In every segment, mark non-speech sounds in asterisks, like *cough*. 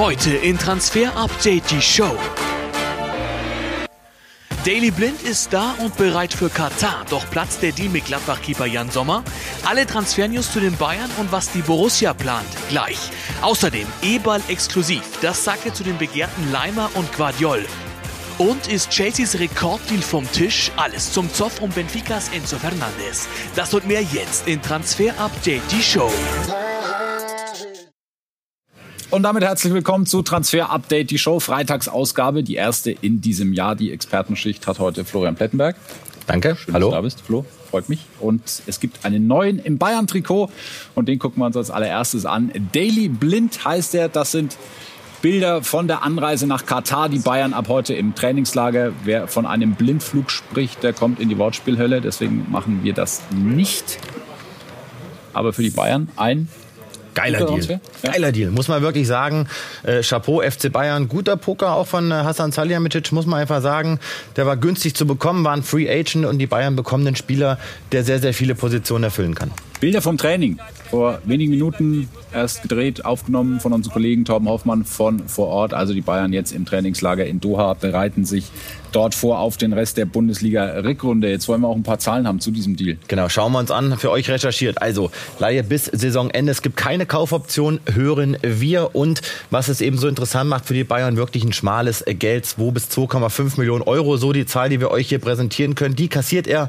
Heute in Transfer Update die Show. Daily Blind ist da und bereit für Katar. Doch platzt der Deal mit Gladbach-Keeper Jan Sommer? Alle Transfernews zu den Bayern und was die Borussia plant, gleich. Außerdem E-Ball exklusiv. Das sagt er zu den begehrten Leimer und Guardiol. Und ist Chelseas Rekorddeal vom Tisch? Alles zum Zoff um Benficas Enzo Fernandes. Das und mehr jetzt in Transfer Update, die Show. Und damit herzlich willkommen zu Transfer Update, die Show, Freitagsausgabe, die erste in diesem Jahr. Die Expertenschicht hat heute Florian Plettenberg. Danke. Schön, Hallo. dass du da bist, Flo. Freut mich. Und es gibt einen neuen im Bayern-Trikot und den gucken wir uns als allererstes an. Daily Blind heißt er. Das sind Bilder von der Anreise nach Katar. Die Bayern ab heute im Trainingslager. Wer von einem Blindflug spricht, der kommt in die Wortspielhölle. Deswegen machen wir das nicht. Aber für die Bayern ein Geiler Deal. Ja. Geiler Deal, muss man wirklich sagen. Äh, Chapeau, FC Bayern, guter Poker auch von äh, Hassan Salihamidzic, muss man einfach sagen. Der war günstig zu bekommen, war ein Free Agent und die Bayern bekommen einen Spieler, der sehr, sehr viele Positionen erfüllen kann. Bilder vom Training. Vor wenigen Minuten erst gedreht, aufgenommen von unserem Kollegen Torben Hoffmann von vor Ort. Also die Bayern jetzt im Trainingslager in Doha bereiten sich dort vor auf den Rest der Bundesliga-Rückrunde. Jetzt wollen wir auch ein paar Zahlen haben zu diesem Deal. Genau, schauen wir uns an. Für euch recherchiert. Also, Laie bis Saisonende. Es gibt keine Kaufoption, hören wir. Und was es eben so interessant macht für die Bayern, wirklich ein schmales Geld. 2 bis 2,5 Millionen Euro. So die Zahl, die wir euch hier präsentieren können. Die kassiert er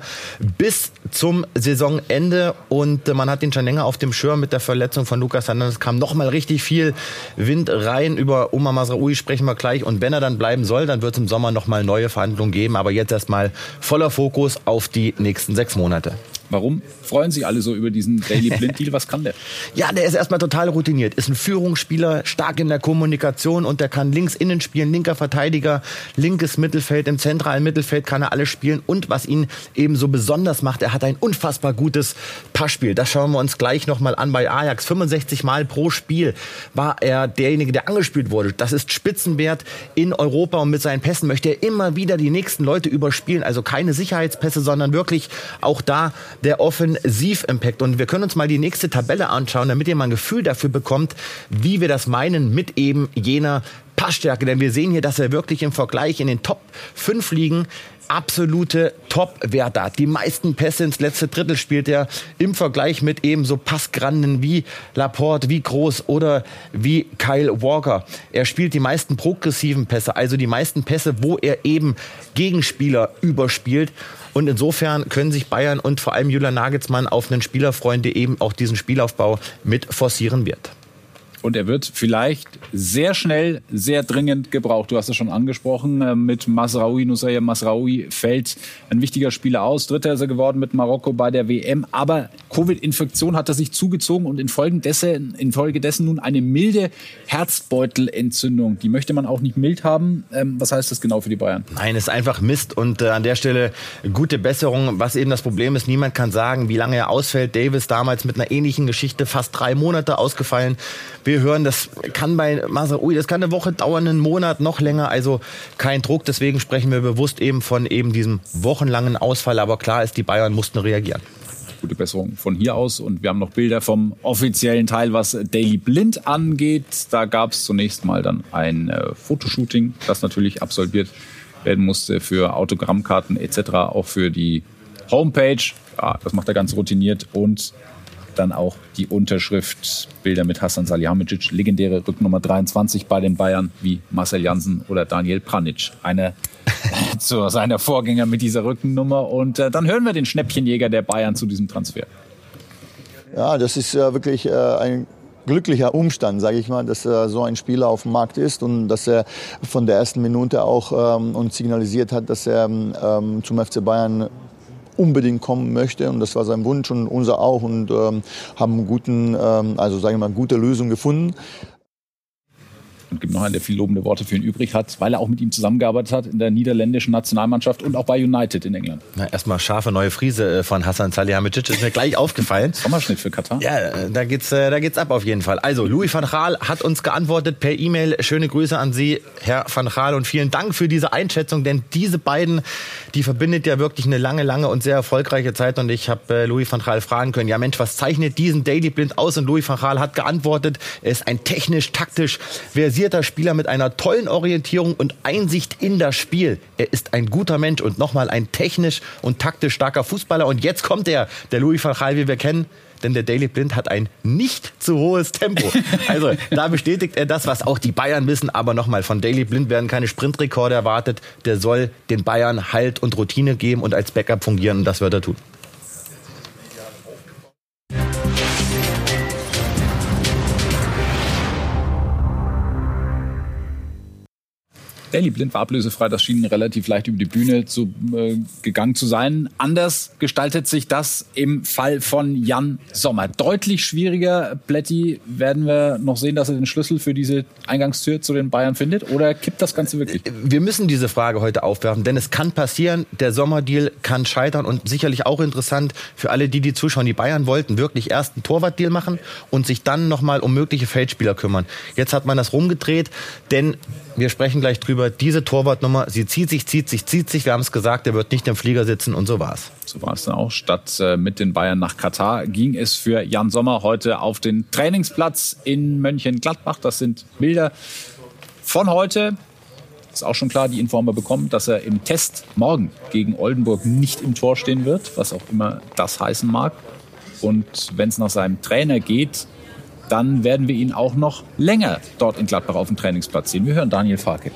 bis zum Saisonende. Und man hat ihn schon länger auf dem Schirm mit der Verletzung von Lukas Hernandez. kam noch mal richtig viel Wind rein. Über Omar Masraoui sprechen wir gleich. Und wenn er dann bleiben soll, dann wird es im Sommer noch mal neue Verhandlungen geben. Aber jetzt erstmal voller Fokus auf die nächsten sechs Monate. Warum freuen sich alle so über diesen Daily Blind Deal? Was kann der? *laughs* Ja, der ist erstmal total routiniert. Ist ein Führungsspieler, stark in der Kommunikation und der kann links innen spielen, linker Verteidiger, linkes Mittelfeld, im zentralen Mittelfeld kann er alles spielen. Und was ihn eben so besonders macht, er hat ein unfassbar gutes Passspiel. Das schauen wir uns gleich nochmal an bei Ajax. 65 Mal pro Spiel war er derjenige, der angespielt wurde. Das ist Spitzenwert in Europa und mit seinen Pässen möchte er immer wieder die nächsten Leute überspielen. Also keine Sicherheitspässe, sondern wirklich auch da der Offensiv-Impact. Und wir können uns mal die nächste Tabelle anschauen, damit ihr mal ein Gefühl dafür bekommt, wie wir das meinen mit eben jener Passstärke. Denn wir sehen hier, dass er wirklich im Vergleich in den Top 5 Ligen absolute Top-Werte hat. Die meisten Pässe ins letzte Drittel spielt er im Vergleich mit eben so Passgranden wie Laporte, wie Groß oder wie Kyle Walker. Er spielt die meisten progressiven Pässe, also die meisten Pässe, wo er eben Gegenspieler überspielt. Und insofern können sich Bayern und vor allem Julian Nagelsmann auf einen Spieler freuen, der eben auch diesen Spielaufbau mit forcieren wird. Und er wird vielleicht sehr schnell, sehr dringend gebraucht. Du hast es schon angesprochen. äh, Mit Masraoui, Nusaya Masraoui fällt ein wichtiger Spieler aus. Dritter ist er geworden mit Marokko bei der WM. Aber Covid-Infektion hat er sich zugezogen und infolgedessen, infolgedessen nun eine milde Herzbeutelentzündung. Die möchte man auch nicht mild haben. Ähm, Was heißt das genau für die Bayern? Nein, ist einfach Mist und äh, an der Stelle gute Besserung. Was eben das Problem ist, niemand kann sagen, wie lange er ausfällt. Davis damals mit einer ähnlichen Geschichte fast drei Monate ausgefallen. Wir hören, das kann bei Masraoui, das kann eine Woche dauern, einen Monat, noch länger. Also kein Druck. Deswegen sprechen wir bewusst eben von eben diesem wochenlangen Ausfall. Aber klar ist, die Bayern mussten reagieren. Gute Besserung von hier aus. Und wir haben noch Bilder vom offiziellen Teil, was Daily Blind angeht. Da gab es zunächst mal dann ein äh, Fotoshooting, das natürlich absolviert werden musste für Autogrammkarten etc., auch für die Homepage. Ja, das macht er ganz routiniert und dann auch die Unterschrift, Bilder mit Hassan Salihamidzic, legendäre Rücknummer 23 bei den Bayern, wie Marcel Janssen oder Daniel Pranic. Einer *laughs* zu seiner Vorgänger mit dieser Rückennummer. Und äh, dann hören wir den Schnäppchenjäger der Bayern zu diesem Transfer. Ja, das ist ja wirklich äh, ein glücklicher Umstand, sage ich mal, dass äh, so ein Spieler auf dem Markt ist und dass er von der ersten Minute auch ähm, uns signalisiert hat, dass er ähm, zum FC Bayern unbedingt kommen möchte und das war sein Wunsch und unser auch und ähm, haben guten, ähm, also sagen wir mal, gute Lösung gefunden. Und gibt noch einen, der viel lobende Worte für ihn übrig hat, weil er auch mit ihm zusammengearbeitet hat in der niederländischen Nationalmannschaft und auch bei United in England. Na, erstmal scharfe neue Friese äh, von Hassan Salihamidzic ist mir gleich aufgefallen. Sommerschnitt für Katar. Ja, äh, da geht's, äh, da geht's ab auf jeden Fall. Also, Louis van Gaal hat uns geantwortet per E-Mail. Schöne Grüße an Sie, Herr van Gaal, und vielen Dank für diese Einschätzung, denn diese beiden, die verbindet ja wirklich eine lange, lange und sehr erfolgreiche Zeit. Und ich habe Louis van Gaal fragen können, ja Mensch, was zeichnet diesen Daily Blind aus? Und Louis van Gaal hat geantwortet, er ist ein technisch, taktisch versierter organisierter Spieler mit einer tollen Orientierung und Einsicht in das Spiel. Er ist ein guter Mensch und nochmal ein technisch und taktisch starker Fußballer. Und jetzt kommt er, der Louis van Gaal, wie wir kennen, denn der Daily Blind hat ein nicht zu hohes Tempo. Also da bestätigt er das, was auch die Bayern wissen. Aber nochmal, von Daily Blind werden keine Sprintrekorde erwartet. Der soll den Bayern Halt und Routine geben und als Backup fungieren. Und das wird er tun. Daily Blind war ablösefrei. Das schien relativ leicht über die Bühne zu, äh, gegangen zu sein. Anders gestaltet sich das im Fall von Jan Sommer. Deutlich schwieriger. Plätti, werden wir noch sehen, dass er den Schlüssel für diese Eingangstür zu den Bayern findet? Oder kippt das Ganze wirklich? Wir müssen diese Frage heute aufwerfen, denn es kann passieren, der Sommerdeal kann scheitern und sicherlich auch interessant für alle, die die zuschauen. Die Bayern wollten wirklich erst einen Torwartdeal machen und sich dann nochmal um mögliche Feldspieler kümmern. Jetzt hat man das rumgedreht, denn wir sprechen gleich drüber, diese Torwartnummer, sie zieht sich, zieht sich, zieht sich. Wir haben es gesagt, er wird nicht im Flieger sitzen und so war's. So war es dann auch. Statt äh, mit den Bayern nach Katar ging es für Jan Sommer heute auf den Trainingsplatz in Mönchengladbach. Das sind Bilder von heute. Ist auch schon klar, die Info haben wir bekommen, dass er im Test morgen gegen Oldenburg nicht im Tor stehen wird, was auch immer das heißen mag. Und wenn es nach seinem Trainer geht, dann werden wir ihn auch noch länger dort in Gladbach auf dem Trainingsplatz sehen. Wir hören Daniel Farke.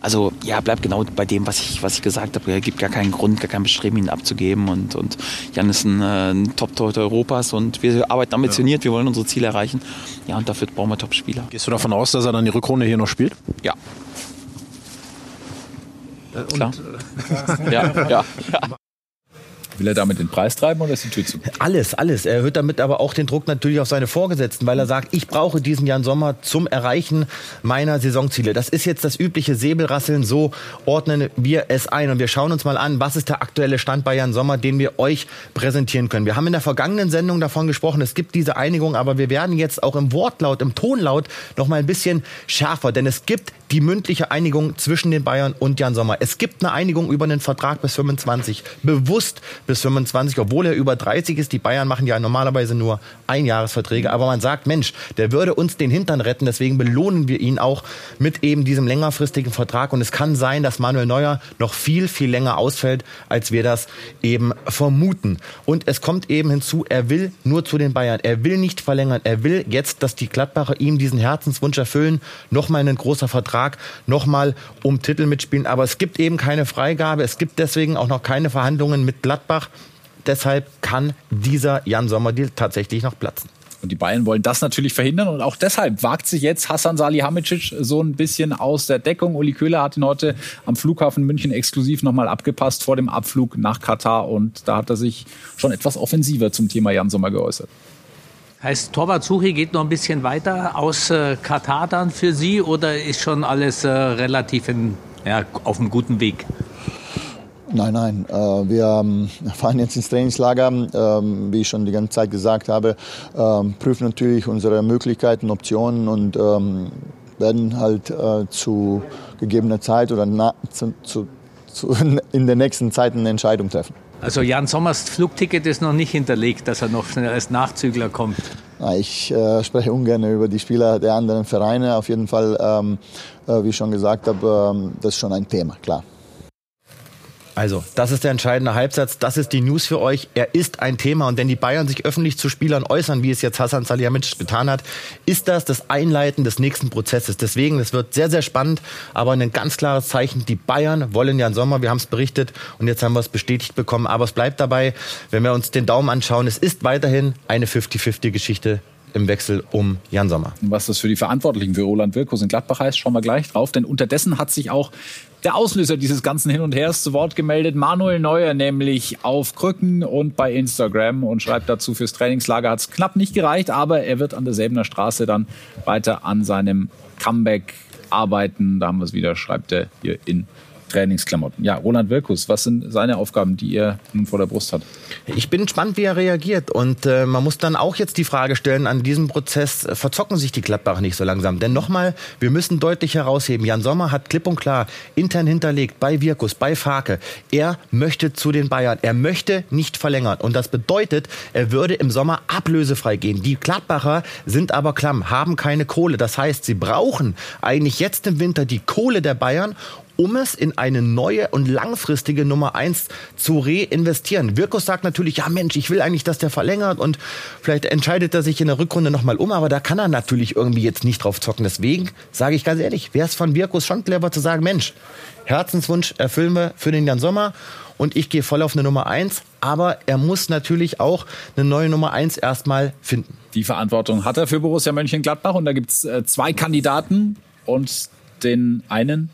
Also ja, bleibt genau bei dem, was ich, was ich gesagt habe. Er gibt gar keinen Grund, gar kein Bestreben, ihn abzugeben. Und, und Jan ist ein, äh, ein Top-Torhüter Europas und wir arbeiten ambitioniert, ja. wir wollen unsere Ziele erreichen. Ja, und dafür brauchen wir Top-Spieler. Gehst du davon aus, dass er dann die Rückrunde hier noch spielt? Ja. Äh, Klar. *laughs* ja, ja, ja. *laughs* Will er damit den Preis treiben oder ist die Tür zu? Alles, alles. Er erhöht damit aber auch den Druck natürlich auf seine Vorgesetzten, weil er sagt, ich brauche diesen Jan Sommer zum Erreichen meiner Saisonziele. Das ist jetzt das übliche Säbelrasseln, so ordnen wir es ein. Und wir schauen uns mal an, was ist der aktuelle Stand bei Jan Sommer, den wir euch präsentieren können. Wir haben in der vergangenen Sendung davon gesprochen, es gibt diese Einigung, aber wir werden jetzt auch im Wortlaut, im Tonlaut noch mal ein bisschen schärfer, denn es gibt die mündliche Einigung zwischen den Bayern und Jan Sommer. Es gibt eine Einigung über einen Vertrag bis 25, bewusst bis 25, obwohl er über 30 ist. Die Bayern machen ja normalerweise nur Einjahresverträge, aber man sagt, Mensch, der würde uns den Hintern retten, deswegen belohnen wir ihn auch mit eben diesem längerfristigen Vertrag und es kann sein, dass Manuel Neuer noch viel, viel länger ausfällt, als wir das eben vermuten. Und es kommt eben hinzu, er will nur zu den Bayern. Er will nicht verlängern. Er will jetzt, dass die Gladbacher ihm diesen Herzenswunsch erfüllen. Nochmal ein großer Vertrag Vertrag nochmal um Titel mitspielen. Aber es gibt eben keine Freigabe. Es gibt deswegen auch noch keine Verhandlungen mit Gladbach. Deshalb kann dieser Jan Sommer-Deal tatsächlich noch platzen. Und die Bayern wollen das natürlich verhindern. Und auch deshalb wagt sich jetzt Hassan Salihamidzic so ein bisschen aus der Deckung. Uli Köhler hat ihn heute am Flughafen München exklusiv nochmal abgepasst vor dem Abflug nach Katar. Und da hat er sich schon etwas offensiver zum Thema Jan Sommer geäußert. Heißt, Torwartsuche geht noch ein bisschen weiter aus äh, Katar dann für Sie oder ist schon alles äh, relativ in, ja, auf einem guten Weg? Nein, nein. Äh, wir ähm, *laughs* fahren jetzt ins Trainingslager, ähm, wie ich schon die ganze Zeit gesagt habe, ähm, prüfen natürlich unsere Möglichkeiten, Optionen und werden halt äh, zu gegebener Zeit oder *laughs* in der nächsten Zeit eine Entscheidung treffen. Also Jan Sommers Flugticket ist noch nicht hinterlegt, dass er noch als Nachzügler kommt. Ich äh, spreche ungern über die Spieler der anderen Vereine. Auf jeden Fall, ähm, äh, wie ich schon gesagt habe, ähm, das ist schon ein Thema, klar. Also, das ist der entscheidende Halbsatz. Das ist die News für euch. Er ist ein Thema. Und wenn die Bayern sich öffentlich zu Spielern äußern, wie es jetzt Hassan Salihamidzic getan hat, ist das das Einleiten des nächsten Prozesses. Deswegen, es wird sehr, sehr spannend. Aber ein ganz klares Zeichen. Die Bayern wollen Jan Sommer. Wir haben es berichtet. Und jetzt haben wir es bestätigt bekommen. Aber es bleibt dabei, wenn wir uns den Daumen anschauen, es ist weiterhin eine 50-50-Geschichte im Wechsel um Jan Sommer. Was das für die Verantwortlichen für Roland Wirkus in Gladbach heißt, schauen wir gleich drauf. Denn unterdessen hat sich auch der Auslöser dieses ganzen Hin und Hers zu Wort gemeldet. Manuel Neuer nämlich auf Krücken und bei Instagram und schreibt dazu, fürs Trainingslager hat es knapp nicht gereicht, aber er wird an der Säbener Straße dann weiter an seinem Comeback arbeiten. Da haben wir es wieder, schreibt er hier in Trainingsklamotten. Ja, Roland Wirkus, was sind seine Aufgaben, die er nun vor der Brust hat? Ich bin gespannt, wie er reagiert. Und äh, man muss dann auch jetzt die Frage stellen, an diesem Prozess verzocken sich die Gladbacher nicht so langsam. Denn nochmal, wir müssen deutlich herausheben, Jan Sommer hat klipp und klar intern hinterlegt, bei Wirkus, bei Farke, er möchte zu den Bayern. Er möchte nicht verlängern. Und das bedeutet, er würde im Sommer ablösefrei gehen. Die Gladbacher sind aber klamm, haben keine Kohle. Das heißt, sie brauchen eigentlich jetzt im Winter die Kohle der Bayern, um es in eine neue und langfristige Nummer eins zu reinvestieren. Wirkus sagt natürlich, ja Mensch, ich will eigentlich, dass der verlängert und vielleicht entscheidet er sich in der Rückrunde nochmal um, aber da kann er natürlich irgendwie jetzt nicht drauf zocken. Deswegen sage ich ganz ehrlich, wäre es von Wirkus schon clever zu sagen, Mensch, Herzenswunsch erfüllen wir für den Jan Sommer und ich gehe voll auf eine Nummer eins, aber er muss natürlich auch eine neue Nummer eins erstmal finden. Die Verantwortung hat er für Borussia Mönchengladbach und da gibt es äh, zwei Kandidaten und den einen,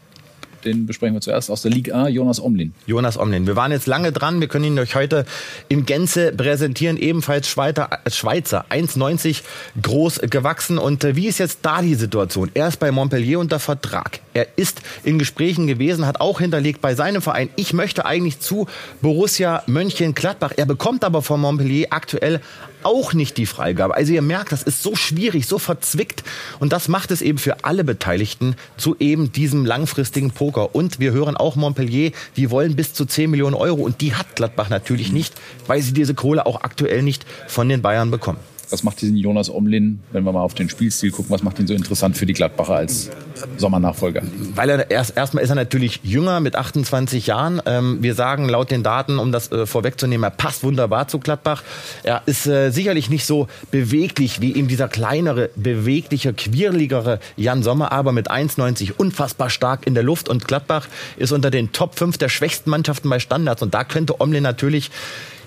den besprechen wir zuerst aus der Liga A, Jonas Omlin. Jonas Omlin. Wir waren jetzt lange dran. Wir können ihn euch heute in Gänze präsentieren. Ebenfalls Schweizer, Schweizer 1,90 groß gewachsen. Und äh, wie ist jetzt da die Situation? Er ist bei Montpellier unter Vertrag. Er ist in Gesprächen gewesen, hat auch hinterlegt bei seinem Verein, ich möchte eigentlich zu Borussia Mönchengladbach. Er bekommt aber von Montpellier aktuell auch nicht die Freigabe. Also ihr merkt, das ist so schwierig, so verzwickt. Und das macht es eben für alle Beteiligten zu eben diesem langfristigen Poker. Und wir hören auch Montpellier, die wollen bis zu 10 Millionen Euro. Und die hat Gladbach natürlich nicht, weil sie diese Kohle auch aktuell nicht von den Bayern bekommen. Was macht diesen Jonas Omlin, wenn wir mal auf den Spielstil gucken, was macht ihn so interessant für die Gladbacher als Sommernachfolger? Weil er erst erstmal ist er natürlich jünger mit 28 Jahren. Ähm, wir sagen laut den Daten, um das äh, vorwegzunehmen, er passt wunderbar zu Gladbach. Er ist äh, sicherlich nicht so beweglich wie ihm dieser kleinere, bewegliche, quirligere Jan Sommer, aber mit 1,90 unfassbar stark in der Luft und Gladbach ist unter den Top 5 der schwächsten Mannschaften bei Standards und da könnte Omlin natürlich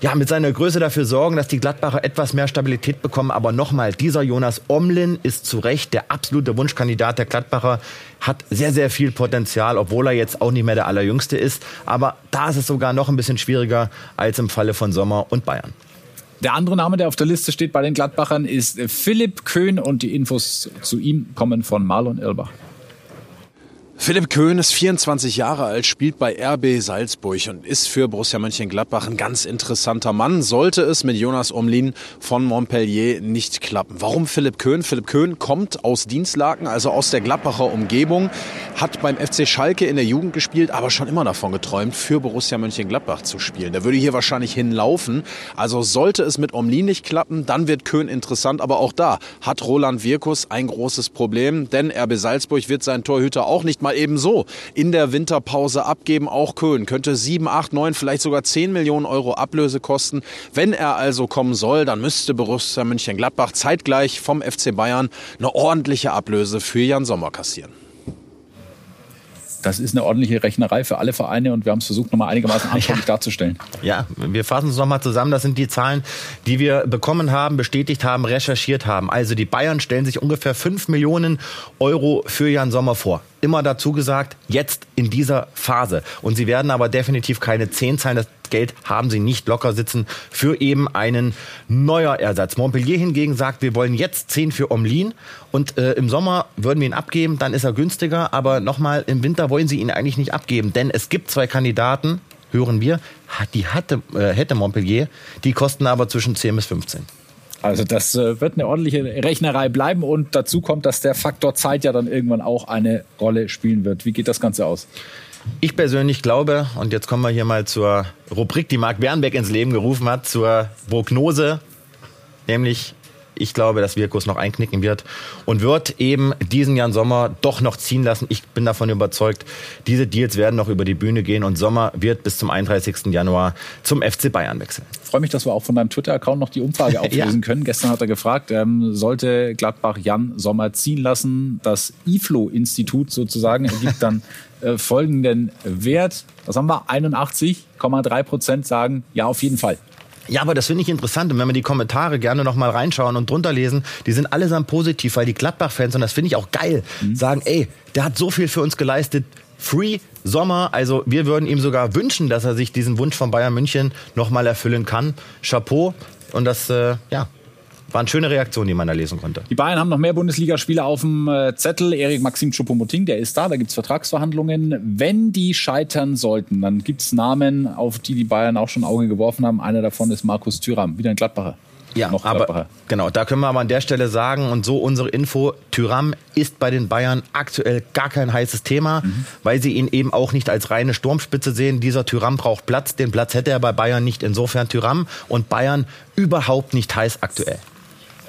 ja, mit seiner Größe dafür sorgen, dass die Gladbacher etwas mehr Stabilität bekommen. Aber nochmal, dieser Jonas Omlin ist zu Recht der absolute Wunschkandidat der Gladbacher, hat sehr, sehr viel Potenzial, obwohl er jetzt auch nicht mehr der Allerjüngste ist. Aber da ist es sogar noch ein bisschen schwieriger als im Falle von Sommer und Bayern. Der andere Name, der auf der Liste steht bei den Gladbachern, ist Philipp Köhn und die Infos zu ihm kommen von Marlon Elbach. Philipp Köhn ist 24 Jahre alt, spielt bei RB Salzburg und ist für Borussia Mönchengladbach ein ganz interessanter Mann. Sollte es mit Jonas Omlin von Montpellier nicht klappen. Warum Philipp Köhn? Philipp Köhn kommt aus Dienstlaken, also aus der Gladbacher Umgebung, hat beim FC Schalke in der Jugend gespielt, aber schon immer davon geträumt, für Borussia Mönchengladbach zu spielen. Der würde hier wahrscheinlich hinlaufen. Also sollte es mit Omlin nicht klappen, dann wird Köhn interessant. Aber auch da hat Roland Wirkus ein großes Problem, denn RB Salzburg wird seinen Torhüter auch nicht mal mal eben so in der Winterpause abgeben. Auch Köln könnte 7, 8, 9, vielleicht sogar 10 Millionen Euro Ablöse kosten. Wenn er also kommen soll, dann müsste Borussia Mönchengladbach zeitgleich vom FC Bayern eine ordentliche Ablöse für Jan Sommer kassieren das ist eine ordentliche Rechnerei für alle Vereine und wir haben es versucht, nochmal einigermaßen anschaulich ja. darzustellen. Ja, wir fassen es nochmal zusammen. Das sind die Zahlen, die wir bekommen haben, bestätigt haben, recherchiert haben. Also die Bayern stellen sich ungefähr 5 Millionen Euro für Jan Sommer vor immer dazu gesagt, jetzt in dieser Phase. Und sie werden aber definitiv keine 10 zahlen. Das Geld haben sie nicht locker sitzen für eben einen neuer Ersatz. Montpellier hingegen sagt, wir wollen jetzt 10 für Omlin und äh, im Sommer würden wir ihn abgeben, dann ist er günstiger. Aber nochmal, im Winter wollen sie ihn eigentlich nicht abgeben, denn es gibt zwei Kandidaten, hören wir, die hatte, äh, hätte Montpellier, die kosten aber zwischen 10 bis 15. Also das äh, wird eine ordentliche Rechnerei bleiben und dazu kommt, dass der Faktor Zeit ja dann irgendwann auch eine Rolle spielen wird. Wie geht das Ganze aus? Ich persönlich glaube, und jetzt kommen wir hier mal zur Rubrik, die Marc Bernbeck ins Leben gerufen hat, zur Prognose, nämlich ich glaube, dass Wirkus noch einknicken wird und wird eben diesen Jan Sommer doch noch ziehen lassen. Ich bin davon überzeugt, diese Deals werden noch über die Bühne gehen und Sommer wird bis zum 31. Januar zum FC Bayern wechseln. Ich freue mich, dass wir auch von deinem Twitter-Account noch die Umfrage *laughs* auflösen ja. können. Gestern hat er gefragt, ähm, sollte Gladbach Jan Sommer ziehen lassen? Das IFLO-Institut sozusagen ergibt dann *laughs* äh, folgenden Wert. Was haben wir? 81,3 Prozent sagen, ja, auf jeden Fall. Ja, aber das finde ich interessant. Und wenn wir die Kommentare gerne noch mal reinschauen und drunter lesen, die sind allesamt positiv, weil die Gladbach-Fans, und das finde ich auch geil, mhm. sagen, ey, der hat so viel für uns geleistet. Free Sommer, also wir würden ihm sogar wünschen, dass er sich diesen Wunsch von Bayern München noch mal erfüllen kann. Chapeau. Und das, äh, ja, Waren schöne Reaktionen, die man da lesen konnte. Die Bayern haben noch mehr Bundesligaspieler auf dem äh, Zettel. Erik Maxim Choupo-Moting, der ist da, da gibt es Vertragsverhandlungen. Wenn die scheitern sollten, dann gibt es Namen, auf die die Bayern auch schon Auge geworfen haben. Einer davon ist Markus Thüram, wieder ein Gladbacher. Ja, noch aber genau, da können wir aber an der Stelle sagen und so unsere Info, Tyram ist bei den Bayern aktuell gar kein heißes Thema, mhm. weil sie ihn eben auch nicht als reine Sturmspitze sehen. Dieser Tyram braucht Platz, den Platz hätte er bei Bayern nicht. Insofern Tyram und Bayern überhaupt nicht heiß aktuell.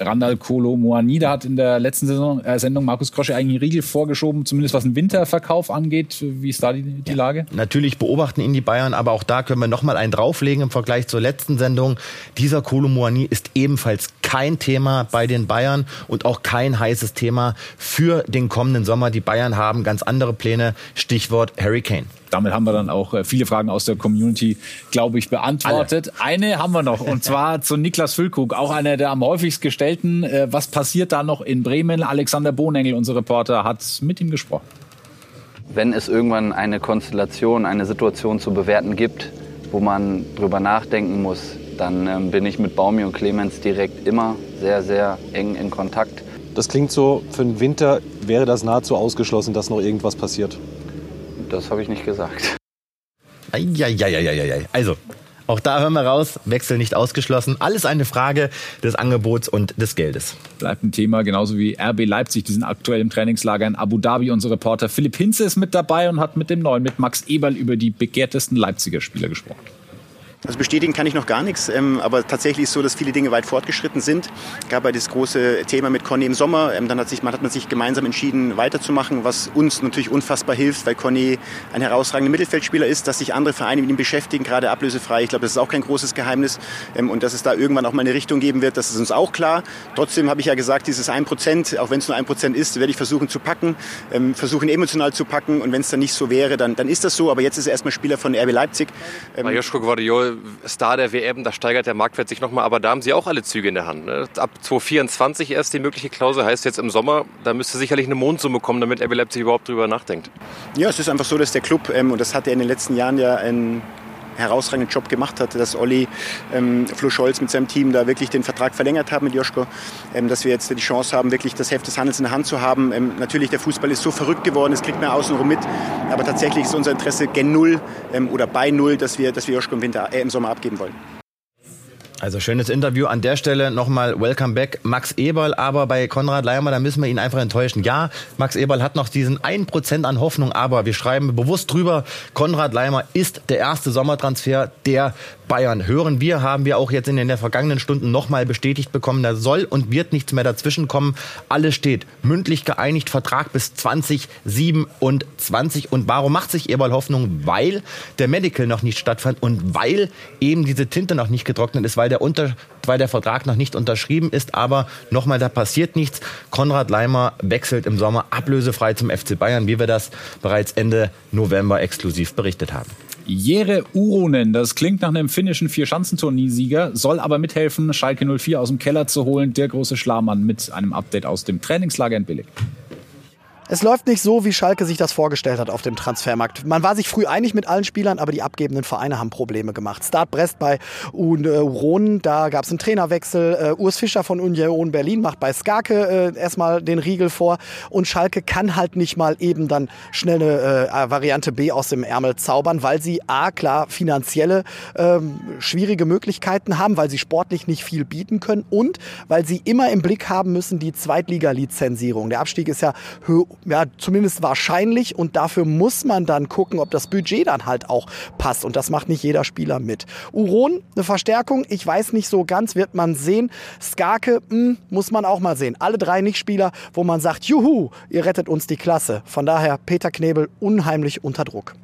Randall Kolo Moanida hat in der letzten Saison, äh, Sendung Markus Krosche eigentlich einen Riegel vorgeschoben, zumindest was den Winterverkauf angeht. Wie ist da die, die Lage? Natürlich beobachten ihn die Bayern, aber auch da können wir nochmal einen drauflegen im Vergleich zur letzten Sendung. Dieser Kolo Moani ist ebenfalls kein Thema bei den Bayern und auch kein heißes Thema für den kommenden Sommer. Die Bayern haben ganz andere Pläne. Stichwort Harry Kane damit haben wir dann auch äh, viele Fragen aus der Community, glaube ich, beantwortet. Alle. Eine haben wir noch und *laughs* zwar zu Niklas Füllkrug, auch einer der am häufigst gestellten. Äh, was passiert da noch in Bremen? Alexander Bohnengel, unser Reporter, hat mit ihm gesprochen. Wenn es irgendwann eine Konstellation, eine Situation zu bewerten gibt, wo man drüber nachdenken muss, dann ähm, bin ich mit Baumi und Clemens direkt immer sehr, sehr eng in Kontakt. Das klingt so, für den Winter wäre das nahezu ausgeschlossen, dass noch irgendwas passiert. Das habe ich nicht gesagt. Eieieiei. Also, auch da hören wir raus, Wechsel nicht ausgeschlossen. Alles eine Frage des Angebots und des Geldes. Bleibt ein Thema, genauso wie RB Leipzig, die sind aktuell im Trainingslager in Abu Dhabi. Unser Reporter Philipp Hinze ist mit dabei und hat mit dem neuen, mit Max Eberl über die begehrtesten Leipziger Spieler gesprochen. Also bestätigen kann ich noch gar nichts, ähm, aber tatsächlich ist so, dass viele Dinge weit fortgeschritten sind. Gab ja das große Thema mit Conny im Sommer. Ähm, dann hat, sich, man, hat man sich gemeinsam entschieden, weiterzumachen, was uns natürlich unfassbar hilft, weil Conny ein herausragender Mittelfeldspieler ist, dass sich andere Vereine mit ihm beschäftigen, gerade ablösefrei. Ich glaube, das ist auch kein großes Geheimnis. Ähm, und dass es da irgendwann auch mal eine Richtung geben wird, das ist uns auch klar. Trotzdem habe ich ja gesagt, dieses 1%, auch wenn es nur 1% ist, werde ich versuchen zu packen, ähm, versuchen emotional zu packen. Und wenn es dann nicht so wäre, dann, dann ist das so. Aber jetzt ist er erstmal Spieler von RB Leipzig. Ähm, Star der WM, da steigert der Marktwert sich nochmal, aber da haben sie auch alle Züge in der Hand. Ne? Ab 2024 erst die mögliche Klausel, heißt jetzt im Sommer, da müsste sicherlich eine Mondsumme kommen, damit RB Leipzig überhaupt drüber nachdenkt. Ja, es ist einfach so, dass der Club, ähm, und das hat er in den letzten Jahren ja ein herausragenden Job gemacht hat, dass Olli ähm, Flo Scholz mit seinem Team da wirklich den Vertrag verlängert hat mit Joschko, ähm, dass wir jetzt die Chance haben, wirklich das Heft des Handels in der Hand zu haben. Ähm, natürlich, der Fußball ist so verrückt geworden, es kriegt man außenrum mit, aber tatsächlich ist unser Interesse gen Null ähm, oder bei Null, dass wir, dass wir Joschko im, Winter, äh, im Sommer abgeben wollen. Also schönes Interview. An der Stelle nochmal Welcome back Max Eberl, aber bei Konrad Leimer, da müssen wir ihn einfach enttäuschen. Ja, Max Eberl hat noch diesen 1% an Hoffnung, aber wir schreiben bewusst drüber, Konrad Leimer ist der erste Sommertransfer der Bayern. Hören wir, haben wir auch jetzt in den vergangenen Stunden nochmal bestätigt bekommen, da soll und wird nichts mehr dazwischen kommen. Alles steht mündlich geeinigt, Vertrag bis 2027. Und warum macht sich Eberl Hoffnung? Weil der Medical noch nicht stattfand und weil eben diese Tinte noch nicht getrocknet ist, weil der, Unter weil der Vertrag noch nicht unterschrieben ist. Aber nochmal, da passiert nichts. Konrad Leimer wechselt im Sommer ablösefrei zum FC Bayern, wie wir das bereits Ende November exklusiv berichtet haben. Jere Uronen, das klingt nach einem finnischen Vierschanzenturniersieger, soll aber mithelfen, Schalke 04 aus dem Keller zu holen. Der große Schlamann mit einem Update aus dem Trainingslager in Billig. Es läuft nicht so, wie Schalke sich das vorgestellt hat auf dem Transfermarkt. Man war sich früh einig mit allen Spielern, aber die abgebenden Vereine haben Probleme gemacht. Start Brest bei Uronen, da gab es einen Trainerwechsel. Uh, Urs Fischer von Union Berlin macht bei Skarke äh, erstmal den Riegel vor. Und Schalke kann halt nicht mal eben dann schnell eine äh, Variante B aus dem Ärmel zaubern, weil sie A, klar, finanzielle ähm, schwierige Möglichkeiten haben, weil sie sportlich nicht viel bieten können und weil sie immer im Blick haben müssen die Zweitliga-Lizenzierung. Der Abstieg ist ja ja, zumindest wahrscheinlich und dafür muss man dann gucken, ob das Budget dann halt auch passt und das macht nicht jeder Spieler mit. Uron, eine Verstärkung, ich weiß nicht so ganz, wird man sehen. Skarke, mh, hm, muss man auch mal sehen. Alle drei Nicht-Spieler, wo man sagt, juhu, ihr rettet uns die Klasse. Von daher Peter Knebel unheimlich unter Druck.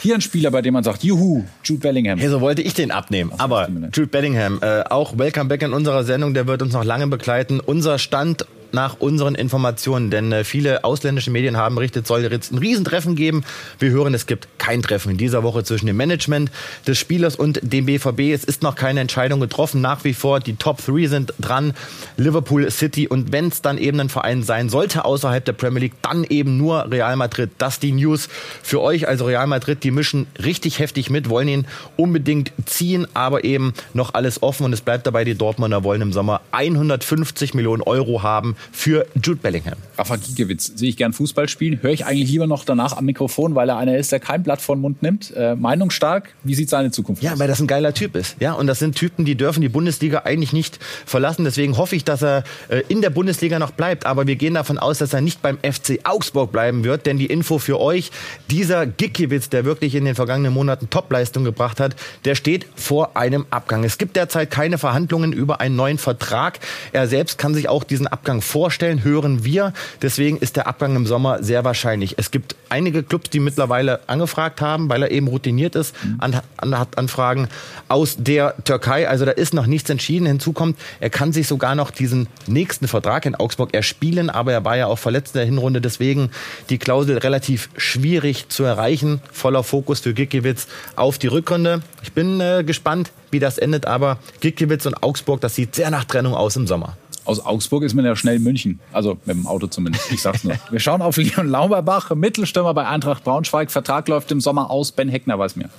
Hier ein Spieler, bei dem man sagt, juhu, Jude Bellingham. Hey, so wollte ich den abnehmen. Aber Jude Bellingham, äh, auch Welcome Back in unserer Sendung, der wird uns noch lange begleiten. Unser Stand nach unseren Informationen, denn äh, viele ausländische Medien haben berichtet, soll jetzt ein Riesentreffen geben. Wir hören, es gibt kein Treffen in dieser Woche zwischen dem Management des Spielers und dem BVB. Es ist noch keine Entscheidung getroffen. Nach wie vor die Top 3 sind dran. Liverpool, City und wenn es dann eben ein Verein sein sollte außerhalb der Premier League, dann eben nur Real Madrid. Das die News für euch. Also Real Madrid, die mischen richtig heftig mit, wollen ihn unbedingt ziehen, aber eben noch alles offen und es bleibt dabei, die Dortmunder wollen im Sommer 150 Millionen Euro haben für Jude Bellingham. Rafa Giekewitz, sehe ich gern Fußball spielen, höre ich eigentlich lieber noch danach am Mikrofon, weil er einer ist, der kein Blatt vor den Mund nimmt. Äh, meinungsstark, wie sieht seine Zukunft ja, aus? Ja, weil das ein geiler Typ ist. Ja, und das sind Typen, die dürfen die Bundesliga eigentlich nicht verlassen. Deswegen hoffe ich, dass er äh, in der Bundesliga noch bleibt. Aber wir gehen davon aus, dass er nicht beim FC Augsburg bleiben wird. Denn die Info für euch, dieser Gikiewicz, der wirklich in den vergangenen Monaten Topleistung gebracht hat, der steht vor einem Abgang. Es gibt derzeit keine Verhandlungen über einen neuen Vertrag. Er selbst kann sich auch diesen Abgang vorstellen, hören wir. Deswegen ist der Abgang im Sommer sehr wahrscheinlich. Es gibt einige Clubs, die mittlerweile angefragt haben, weil er eben routiniert ist, an, an, hat Anfragen aus der Türkei. Also da ist noch nichts entschieden. Hinzu kommt, er kann sich sogar noch diesen nächsten Vertrag in Augsburg erspielen, aber er war ja auch verletzt in der Hinrunde. Deswegen die Klausel relativ schwierig zu erreichen. Voller Fokus für Gikiewicz auf die Rückrunde. Ich bin äh, gespannt, wie das endet, aber Gikiewicz und Augsburg, das sieht sehr nach Trennung aus im Sommer. Aus Augsburg ist man ja schnell München. Also mit dem Auto zumindest. Ich sag's nur. Wir schauen auf Leon Lauberbach, Mittelstürmer bei Eintracht Braunschweig. Vertrag läuft im Sommer aus. Ben Heckner weiß mehr.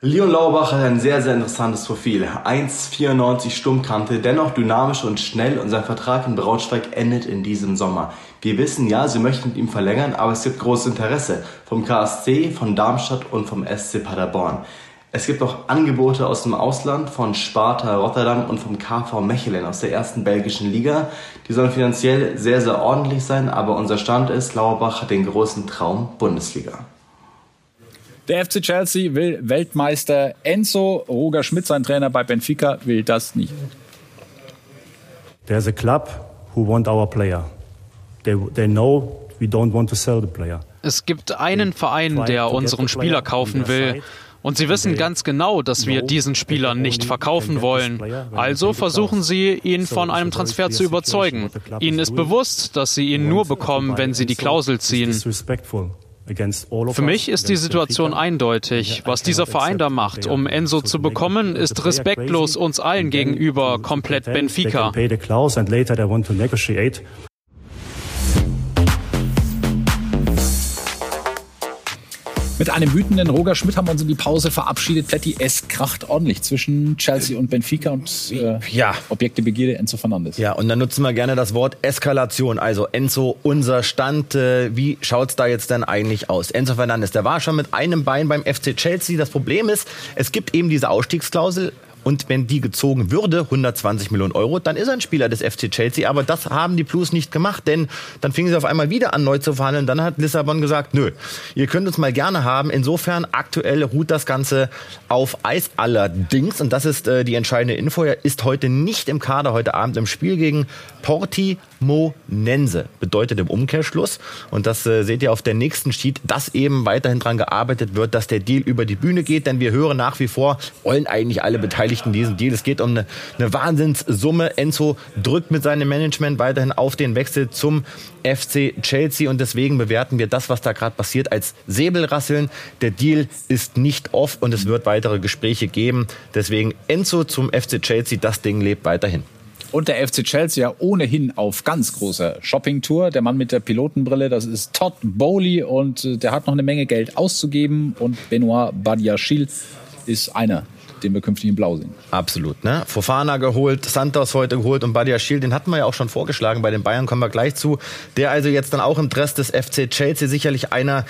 Leon Lauerbach hat ein sehr, sehr interessantes Profil. 1,94 Sturmkante, dennoch dynamisch und schnell und sein Vertrag in Braunschweig endet in diesem Sommer. Wir wissen ja, sie möchten mit ihm verlängern, aber es gibt großes Interesse vom KSC, von Darmstadt und vom SC Paderborn. Es gibt auch Angebote aus dem Ausland von Sparta Rotterdam und vom KV Mechelen aus der ersten belgischen Liga. Die sollen finanziell sehr, sehr ordentlich sein, aber unser Stand ist, Lauerbach hat den großen Traum Bundesliga. Der FC Chelsea will Weltmeister Enzo. Roger Schmidt, sein Trainer bei Benfica, will das nicht. There's a club who want our player. They, they know we don't want to sell the player. Es gibt einen Verein, der unseren Spieler kaufen will. Und sie wissen ganz genau, dass wir diesen Spieler nicht verkaufen wollen. Also versuchen sie, ihn von einem Transfer zu überzeugen. Ihnen ist bewusst, dass sie ihn nur bekommen, wenn sie die Klausel ziehen. Für mich ist die Situation eindeutig. Was dieser Verein da macht, um Enzo zu bekommen, ist respektlos uns allen gegenüber, komplett Benfica. Mit einem wütenden Roger Schmidt haben wir uns in die Pause verabschiedet. Plätti, es kracht ordentlich zwischen Chelsea und Benfica und äh, ja. Objekte Begierde Enzo Fernandes. Ja, und dann nutzen wir gerne das Wort Eskalation. Also Enzo, unser Stand. Äh, wie schaut's da jetzt denn eigentlich aus? Enzo Fernandes, der war schon mit einem Bein beim FC Chelsea. Das Problem ist, es gibt eben diese Ausstiegsklausel und wenn die gezogen würde, 120 Millionen Euro, dann ist er ein Spieler des FC Chelsea. Aber das haben die Blues nicht gemacht, denn dann fingen sie auf einmal wieder an, neu zu verhandeln. Dann hat Lissabon gesagt, nö, ihr könnt uns mal gerne haben. Insofern aktuell ruht das Ganze auf Eis allerdings. Und das ist äh, die entscheidende Info. Er ist heute nicht im Kader, heute Abend im Spiel gegen Portimonense. Bedeutet im Umkehrschluss. Und das äh, seht ihr auf der nächsten Sheet, dass eben weiterhin daran gearbeitet wird, dass der Deal über die Bühne geht. Denn wir hören nach wie vor, wollen eigentlich alle Beteiligten Beteiligten diesen Deal. Es geht um eine, eine Wahnsinnssumme. Enzo drückt mit seinem Management weiterhin auf den Wechsel zum FC Chelsea und deswegen bewerten wir das, was da gerade passiert, als Säbelrasseln. Der Deal ist nicht off und es wird weitere Gespräche geben. Deswegen Enzo zum FC Chelsea, das Ding lebt weiterhin. Und der FC Chelsea ja ohnehin auf ganz großer Shoppingtour. Der Mann mit der Pilotenbrille, das ist Todd Bowley und äh, der hat noch eine Menge Geld auszugeben. Und Benoit Badiachil ist einer den wir künftig in Blau sehen. Absolut. Ne? Fofana geholt, Santos heute geholt und Badia Schiel, den hatten wir ja auch schon vorgeschlagen. Bei den Bayern kommen wir gleich zu. Der also jetzt dann auch im Dress des FC Chelsea sicherlich einer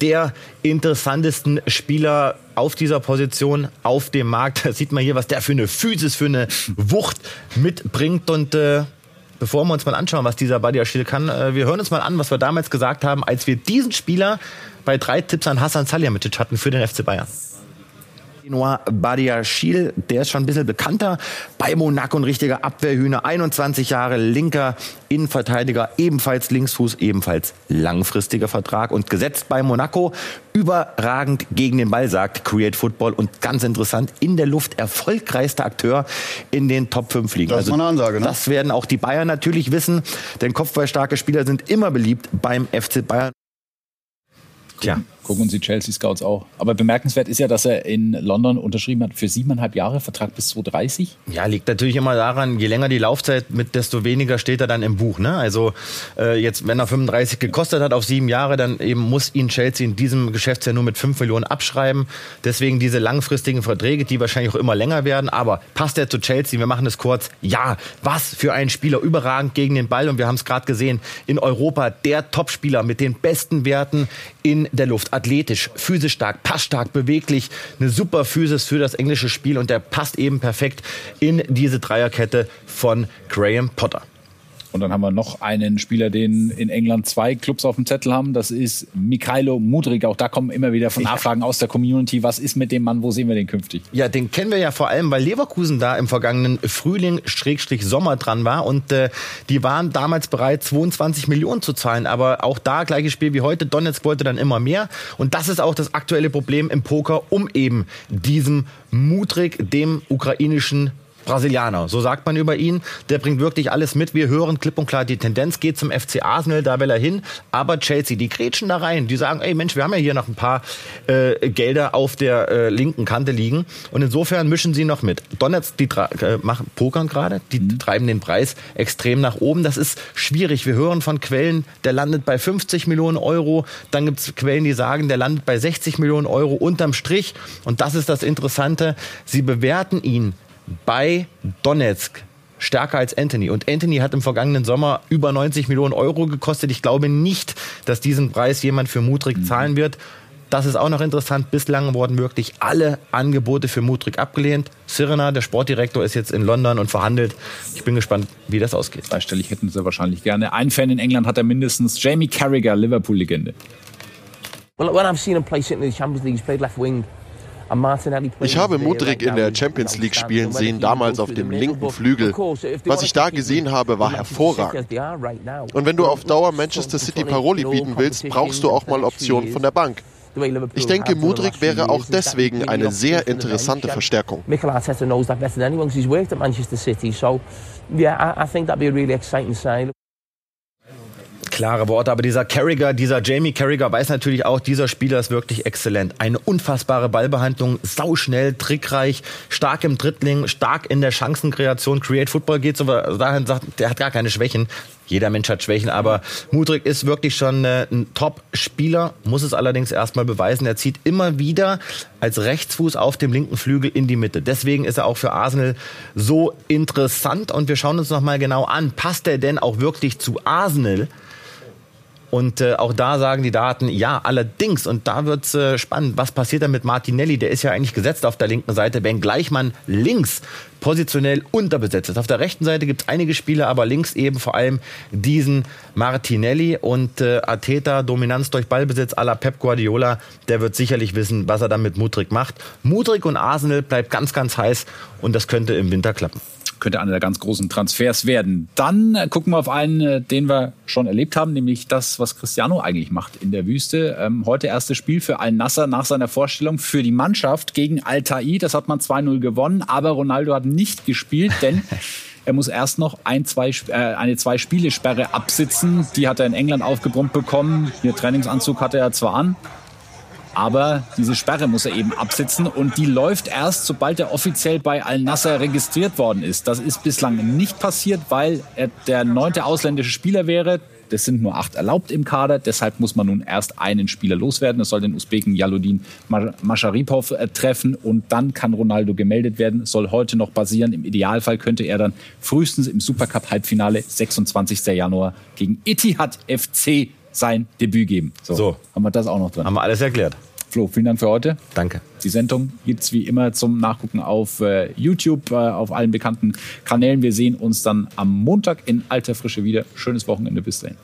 der interessantesten Spieler auf dieser Position auf dem Markt. Da sieht man hier, was der für eine Physis, für eine Wucht mitbringt und äh, Bevor wir uns mal anschauen, was dieser Badia Schiel kann, äh, wir hören uns mal an, was wir damals gesagt haben, als wir diesen Spieler bei drei Tipps an Hassan Salihamidzic hatten für den FC Bayern. Noir Badiachil, der ist schon ein bisschen bekannter. Bei Monaco ein richtiger Abwehrhühner, 21 Jahre, linker Innenverteidiger, ebenfalls Linksfuß, ebenfalls langfristiger Vertrag und gesetzt bei Monaco. Überragend gegen den Ball, sagt Create Football und ganz interessant, in der Luft erfolgreichster Akteur in den Top 5 Ligen. Das ist also, eine Ansage, ne? Das werden auch die Bayern natürlich wissen, denn kopfballstarke Spieler sind immer beliebt beim FC Bayern. Tja. Gucken uns die Chelsea Scouts auch. Aber bemerkenswert ist ja, dass er in London unterschrieben hat für siebeneinhalb Jahre, Vertrag bis 2030. Ja, liegt natürlich immer daran, je länger die Laufzeit, mit desto weniger steht er dann im Buch. Ne? Also äh, jetzt, wenn er 35 gekostet hat auf sieben Jahre, dann eben muss ihn Chelsea in diesem Geschäftsjahr nur mit 5 Millionen abschreiben. Deswegen diese langfristigen Verträge, die wahrscheinlich auch immer länger werden. Aber passt er zu Chelsea? Wir machen es kurz. Ja, was für ein Spieler, überragend gegen den Ball. Und wir haben es gerade gesehen, in Europa der Topspieler mit den besten Werten in der Luft athletisch, physisch stark, passstark, beweglich, eine super Physis für das englische Spiel und der passt eben perfekt in diese Dreierkette von Graham Potter. Und dann haben wir noch einen Spieler, den in England zwei Clubs auf dem Zettel haben. Das ist Mikhailo Mudrik. Auch da kommen immer wieder von Nachfragen aus der Community. Was ist mit dem Mann? Wo sehen wir den künftig? Ja, den kennen wir ja vor allem, weil Leverkusen da im vergangenen Frühling, Schrägstrich Sommer dran war. Und äh, die waren damals bereit, 22 Millionen zu zahlen. Aber auch da, gleiches Spiel wie heute. Donetsk wollte dann immer mehr. Und das ist auch das aktuelle Problem im Poker, um eben diesem Mudrik, dem ukrainischen Brasilianer, so sagt man über ihn. Der bringt wirklich alles mit. Wir hören klipp und klar, die Tendenz geht zum FC Arsenal, da will er hin. Aber Chelsea, die grätschen da rein. Die sagen, ey Mensch, wir haben ja hier noch ein paar äh, Gelder auf der äh, linken Kante liegen. Und insofern mischen sie noch mit. Donetsk, die äh, machen Pokern gerade, die mhm. treiben den Preis extrem nach oben. Das ist schwierig. Wir hören von Quellen, der landet bei 50 Millionen Euro. Dann gibt es Quellen, die sagen, der landet bei 60 Millionen Euro unterm Strich. Und das ist das Interessante. Sie bewerten ihn bei Donetsk stärker als Anthony. Und Anthony hat im vergangenen Sommer über 90 Millionen Euro gekostet. Ich glaube nicht, dass diesen Preis jemand für Mutrik mhm. zahlen wird. Das ist auch noch interessant. Bislang wurden wirklich alle Angebote für Mutrik abgelehnt. Sirena, der Sportdirektor, ist jetzt in London und verhandelt. Ich bin gespannt, wie das ausgeht. Dreistellig hätten sie wahrscheinlich gerne. Ein Fan in England hat er mindestens. Jamie Carragher, Liverpool-Legende. Well, when I've seen him play in the Champions League, he's played left wing. Ich habe Mudrik in der Champions League spielen sehen, damals auf dem linken Flügel. Was ich da gesehen habe, war hervorragend. Und wenn du auf Dauer Manchester City Paroli bieten willst, brauchst du auch mal Optionen von der Bank. Ich denke, Mudrik wäre auch deswegen eine sehr interessante Verstärkung. Mikel Arteta knows that better than anyone because he's worked at Manchester City. So, yeah, I, I think that'd be a really exciting sign klare Worte. Aber dieser Carragher, dieser Jamie Carragher weiß natürlich auch, dieser Spieler ist wirklich exzellent. Eine unfassbare Ballbehandlung, sauschnell, trickreich, stark im Drittling, stark in der Chancenkreation. Create Football geht so dahin, sagt, der hat gar keine Schwächen. Jeder Mensch hat Schwächen, aber Mudrik ist wirklich schon äh, ein Top-Spieler, muss es allerdings erstmal beweisen. Er zieht immer wieder als Rechtsfuß auf dem linken Flügel in die Mitte. Deswegen ist er auch für Arsenal so interessant und wir schauen uns nochmal genau an. Passt er denn auch wirklich zu Arsenal? Und äh, auch da sagen die Daten, ja, allerdings, und da wird's äh, spannend, was passiert dann mit Martinelli? Der ist ja eigentlich gesetzt auf der linken Seite, wenngleich man links positionell unterbesetzt ist. Auf der rechten Seite gibt's einige Spieler, aber links eben vor allem diesen Martinelli und äh, Ateta, Dominanz durch Ballbesitz à la Pep Guardiola, der wird sicherlich wissen, was er dann mit Mudrik macht. Mudrik und Arsenal bleibt ganz, ganz heiß und das könnte im Winter klappen könnte einer der ganz großen Transfers werden. Dann gucken wir auf einen, äh, den wir schon erlebt haben, nämlich das, was Cristiano eigentlich macht in der Wüste. Ähm, heute erstes Spiel für Al-Nasser nach seiner Vorstellung für die Mannschaft gegen Al-Tai. Das hat man 2-0 gewonnen, aber Ronaldo hat nicht gespielt, denn *laughs* er muss erst noch ein, zwei, äh, eine Zwei-Spiele-Sperre absitzen. Die hat er in England aufgebrummt bekommen. Hier Trainingsanzug hatte er zwar an, aber diese Sperre muss er eben absitzen und die läuft erst, sobald er offiziell bei Al-Nasser registriert worden ist. Das ist bislang nicht passiert, weil er der neunte ausländische Spieler wäre. Das sind nur acht erlaubt im Kader. Deshalb muss man nun erst einen Spieler loswerden. Das soll den Usbeken Jaludin Masharipov äh, treffen. Und dann kann Ronaldo gemeldet werden. Soll heute noch passieren. Im Idealfall könnte er dann frühestens im Supercup-Halbfinale 26. Januar gegen Etihad FC sein Debüt geben. So, so, haben wir das auch noch drin. Haben wir alles erklärt. Flo, vielen Dank für heute. Danke. Die Sendung gibt es wie immer zum Nachgucken auf äh, YouTube, äh, auf allen bekannten Kanälen. Wir sehen uns dann am Montag in alter Frische wieder. Schönes Wochenende. Bis dahin.